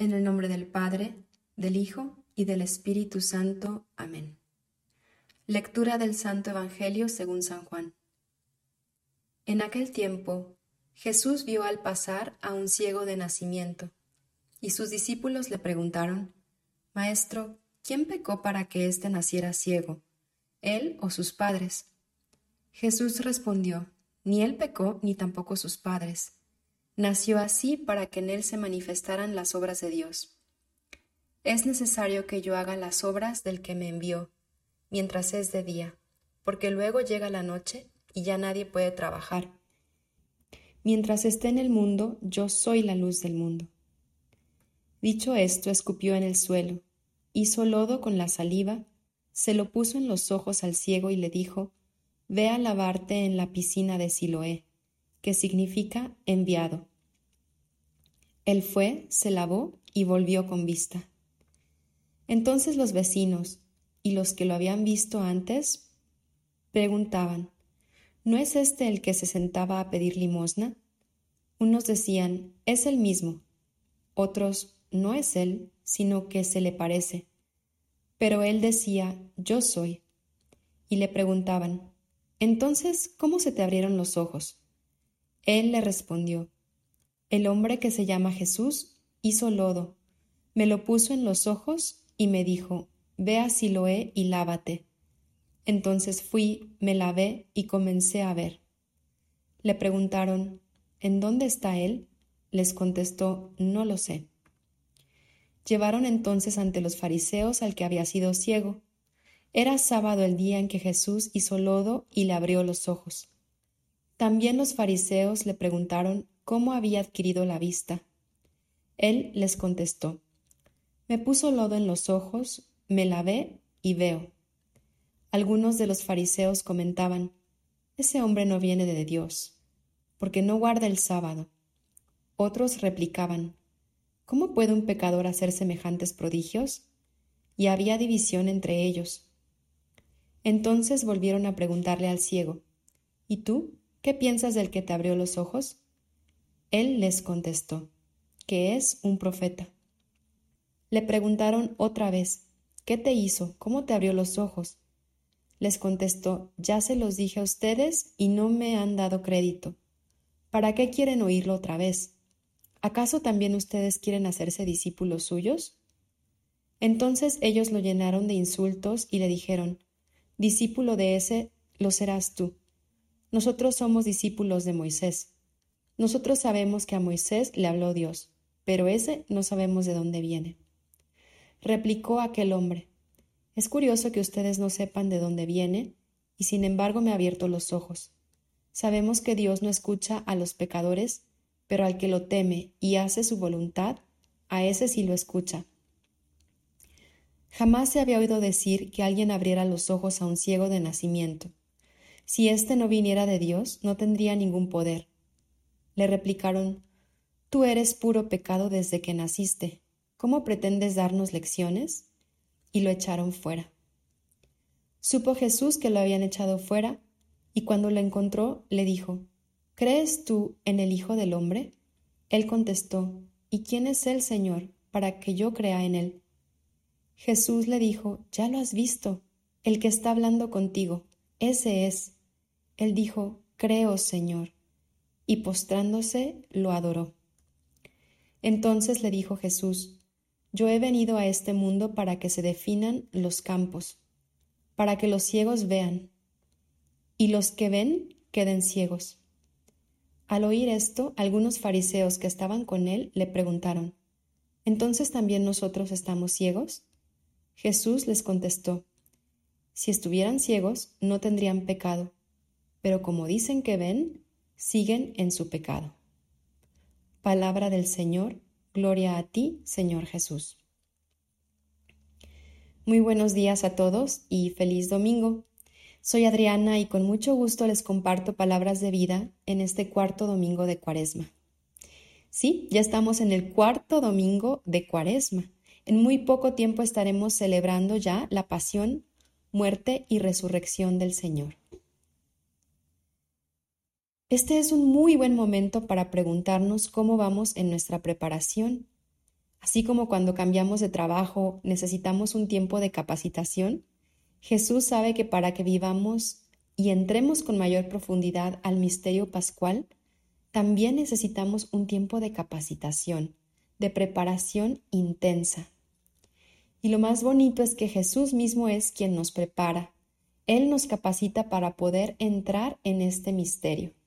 En el nombre del Padre, del Hijo y del Espíritu Santo. Amén. Lectura del Santo Evangelio según San Juan. En aquel tiempo, Jesús vio al pasar a un ciego de nacimiento, y sus discípulos le preguntaron, Maestro, ¿quién pecó para que éste naciera ciego, él o sus padres? Jesús respondió, Ni él pecó, ni tampoco sus padres nació así para que en él se manifestaran las obras de Dios. Es necesario que yo haga las obras del que me envió, mientras es de día, porque luego llega la noche y ya nadie puede trabajar. Mientras esté en el mundo, yo soy la luz del mundo. Dicho esto, escupió en el suelo, hizo lodo con la saliva, se lo puso en los ojos al ciego y le dijo, Ve a lavarte en la piscina de Siloé que significa enviado. Él fue, se lavó y volvió con vista. Entonces los vecinos y los que lo habían visto antes preguntaban, ¿no es este el que se sentaba a pedir limosna? Unos decían, es el mismo. Otros, no es él, sino que se le parece. Pero él decía, yo soy. Y le preguntaban, entonces, ¿cómo se te abrieron los ojos? Él le respondió, El hombre que se llama Jesús hizo lodo, me lo puso en los ojos y me dijo, Ve a Siloé y lávate. Entonces fui, me lavé y comencé a ver. Le preguntaron, ¿En dónde está él? Les contestó, No lo sé. Llevaron entonces ante los fariseos al que había sido ciego. Era sábado el día en que Jesús hizo lodo y le abrió los ojos. También los fariseos le preguntaron cómo había adquirido la vista. Él les contestó, Me puso lodo en los ojos, me lavé y veo. Algunos de los fariseos comentaban, Ese hombre no viene de Dios, porque no guarda el sábado. Otros replicaban, ¿Cómo puede un pecador hacer semejantes prodigios? Y había división entre ellos. Entonces volvieron a preguntarle al ciego, ¿Y tú? ¿Qué piensas del que te abrió los ojos? Él les contestó, que es un profeta. Le preguntaron otra vez, ¿qué te hizo? ¿Cómo te abrió los ojos? Les contestó, ya se los dije a ustedes y no me han dado crédito. ¿Para qué quieren oírlo otra vez? ¿Acaso también ustedes quieren hacerse discípulos suyos? Entonces ellos lo llenaron de insultos y le dijeron, Discípulo de ese lo serás tú. Nosotros somos discípulos de Moisés. Nosotros sabemos que a Moisés le habló Dios, pero ese no sabemos de dónde viene. Replicó aquel hombre, Es curioso que ustedes no sepan de dónde viene, y sin embargo me ha abierto los ojos. Sabemos que Dios no escucha a los pecadores, pero al que lo teme y hace su voluntad, a ese sí lo escucha. Jamás se había oído decir que alguien abriera los ojos a un ciego de nacimiento. Si éste no viniera de Dios, no tendría ningún poder. Le replicaron, Tú eres puro pecado desde que naciste. ¿Cómo pretendes darnos lecciones? Y lo echaron fuera. Supo Jesús que lo habían echado fuera, y cuando lo encontró, le dijo, ¿Crees tú en el Hijo del Hombre? Él contestó, ¿Y quién es él, Señor, para que yo crea en él? Jesús le dijo, Ya lo has visto, el que está hablando contigo, ese es. Él dijo, Creo, Señor, y postrándose lo adoró. Entonces le dijo Jesús, Yo he venido a este mundo para que se definan los campos, para que los ciegos vean, y los que ven queden ciegos. Al oír esto, algunos fariseos que estaban con él le preguntaron, ¿Entonces también nosotros estamos ciegos? Jesús les contestó, Si estuvieran ciegos, no tendrían pecado pero como dicen que ven, siguen en su pecado. Palabra del Señor, gloria a ti, Señor Jesús. Muy buenos días a todos y feliz domingo. Soy Adriana y con mucho gusto les comparto palabras de vida en este cuarto domingo de Cuaresma. Sí, ya estamos en el cuarto domingo de Cuaresma. En muy poco tiempo estaremos celebrando ya la pasión, muerte y resurrección del Señor. Este es un muy buen momento para preguntarnos cómo vamos en nuestra preparación. Así como cuando cambiamos de trabajo necesitamos un tiempo de capacitación, Jesús sabe que para que vivamos y entremos con mayor profundidad al misterio pascual, también necesitamos un tiempo de capacitación, de preparación intensa. Y lo más bonito es que Jesús mismo es quien nos prepara. Él nos capacita para poder entrar en este misterio.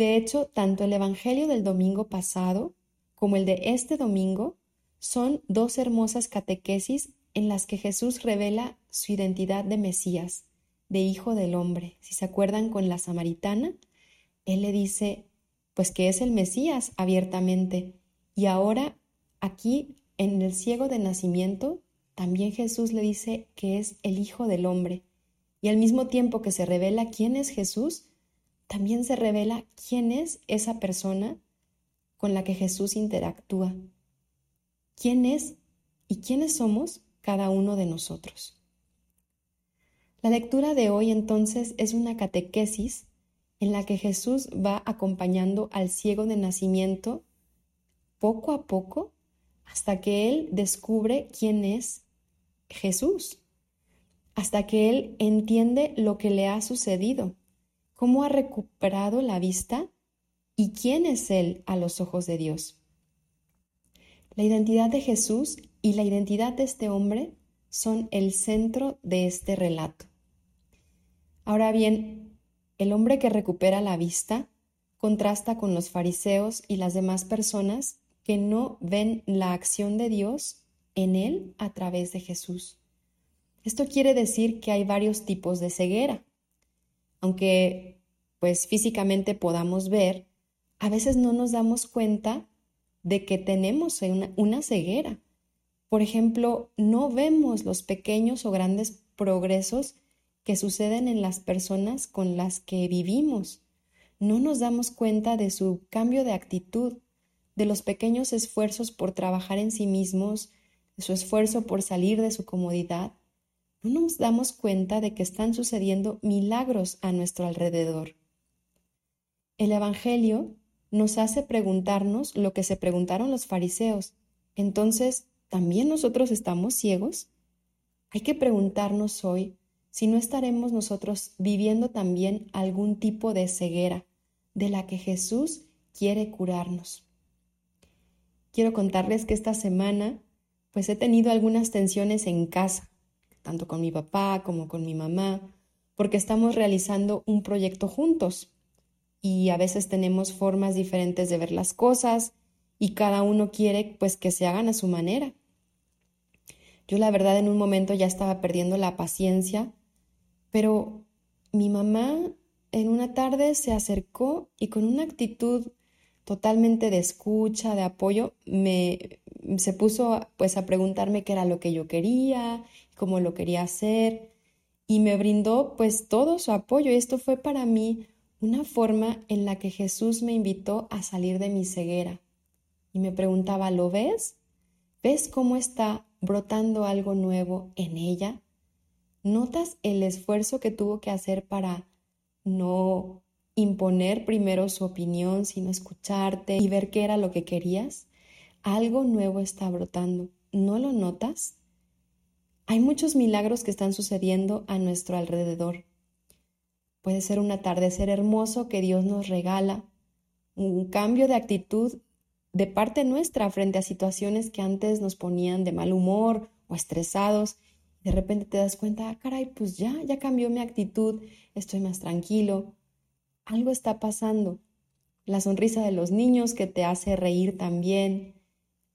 De hecho, tanto el Evangelio del domingo pasado como el de este domingo son dos hermosas catequesis en las que Jesús revela su identidad de Mesías, de Hijo del Hombre. Si se acuerdan con la samaritana, Él le dice, pues que es el Mesías abiertamente. Y ahora, aquí, en el ciego de nacimiento, también Jesús le dice que es el Hijo del Hombre. Y al mismo tiempo que se revela quién es Jesús, también se revela quién es esa persona con la que Jesús interactúa. ¿Quién es y quiénes somos cada uno de nosotros? La lectura de hoy entonces es una catequesis en la que Jesús va acompañando al ciego de nacimiento poco a poco hasta que él descubre quién es Jesús, hasta que él entiende lo que le ha sucedido, cómo ha recuperado la vista y quién es Él a los ojos de Dios. La identidad de Jesús y la identidad de este hombre son el centro de este relato. Ahora bien, el hombre que recupera la vista contrasta con los fariseos y las demás personas que no ven la acción de Dios en él a través de Jesús. Esto quiere decir que hay varios tipos de ceguera. Aunque pues físicamente podamos ver, a veces no nos damos cuenta de que tenemos una, ceguera. Por ejemplo, no vemos los pequeños o grandes progresos que suceden en las personas con las que vivimos. No nos damos cuenta de su cambio de actitud, de los pequeños esfuerzos por trabajar en sí mismos, de su esfuerzo por salir de su comodidad. No nos damos cuenta de que están sucediendo milagros a nuestro alrededor. El Evangelio nos hace preguntarnos lo que se preguntaron los fariseos. Entonces, ¿también nosotros estamos ciegos? Hay que preguntarnos hoy si no estaremos nosotros viviendo también algún tipo de ceguera de la que Jesús quiere curarnos. Quiero contarles que esta semana pues he tenido algunas tensiones en casa, tanto con mi papá como con mi mamá, porque estamos realizando un proyecto juntos y a veces tenemos formas diferentes de ver las cosas y cada uno quiere pues que se hagan a su manera. Yo la verdad en un momento ya estaba perdiendo la paciencia, pero mi mamá en una tarde se acercó y con una actitud totalmente de escucha, de apoyo, me se puso pues a preguntarme qué era lo que yo quería, cómo lo quería hacer y me brindó pues todo su apoyo esto fue para mí una forma en la que Jesús me invitó a salir de mi ceguera. Y me preguntaba, ¿lo ves? ¿Ves cómo está brotando algo nuevo en ella? ¿Notas el esfuerzo que tuvo que hacer para no imponer primero su opinión, sino escucharte y ver qué era lo que querías? Algo nuevo está brotando. ¿No lo notas? Hay muchos milagros que están sucediendo a nuestro alrededor. Puede ser un atardecer hermoso que Dios nos regala, un cambio de actitud de parte nuestra frente a situaciones que antes nos ponían de mal humor o estresados. De repente te das cuenta, ah, caray, pues ya, ya cambió mi actitud, estoy más tranquilo. Algo está pasando. La sonrisa de los niños que te hace reír también,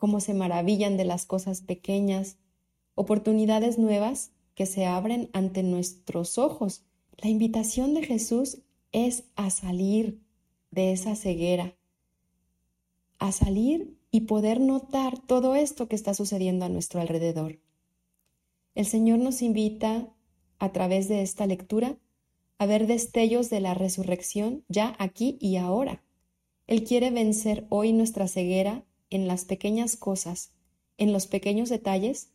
cómo se maravillan de las cosas pequeñas, oportunidades nuevas que se abren ante nuestros ojos la invitación de Jesús es a salir de esa ceguera, a salir y poder notar todo esto que está sucediendo a nuestro alrededor. El Señor nos invita a través de esta lectura a ver destellos de la resurrección ya aquí y ahora. Él quiere vencer hoy nuestra ceguera en las pequeñas cosas, en los pequeños detalles,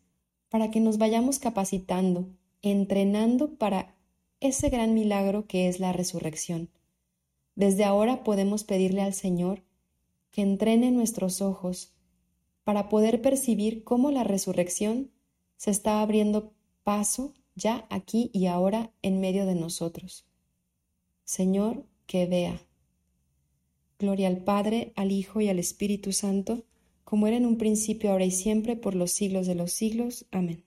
para que nos vayamos capacitando, entrenando para ese gran milagro que es la resurrección. Desde ahora podemos pedirle al Señor que entrene nuestros ojos para poder percibir cómo la resurrección se está abriendo paso ya aquí y ahora en medio de nosotros. Señor, que vea. Gloria al Padre, al Hijo y al Espíritu Santo, como era en un principio, ahora y siempre, por los siglos de los siglos. Amén.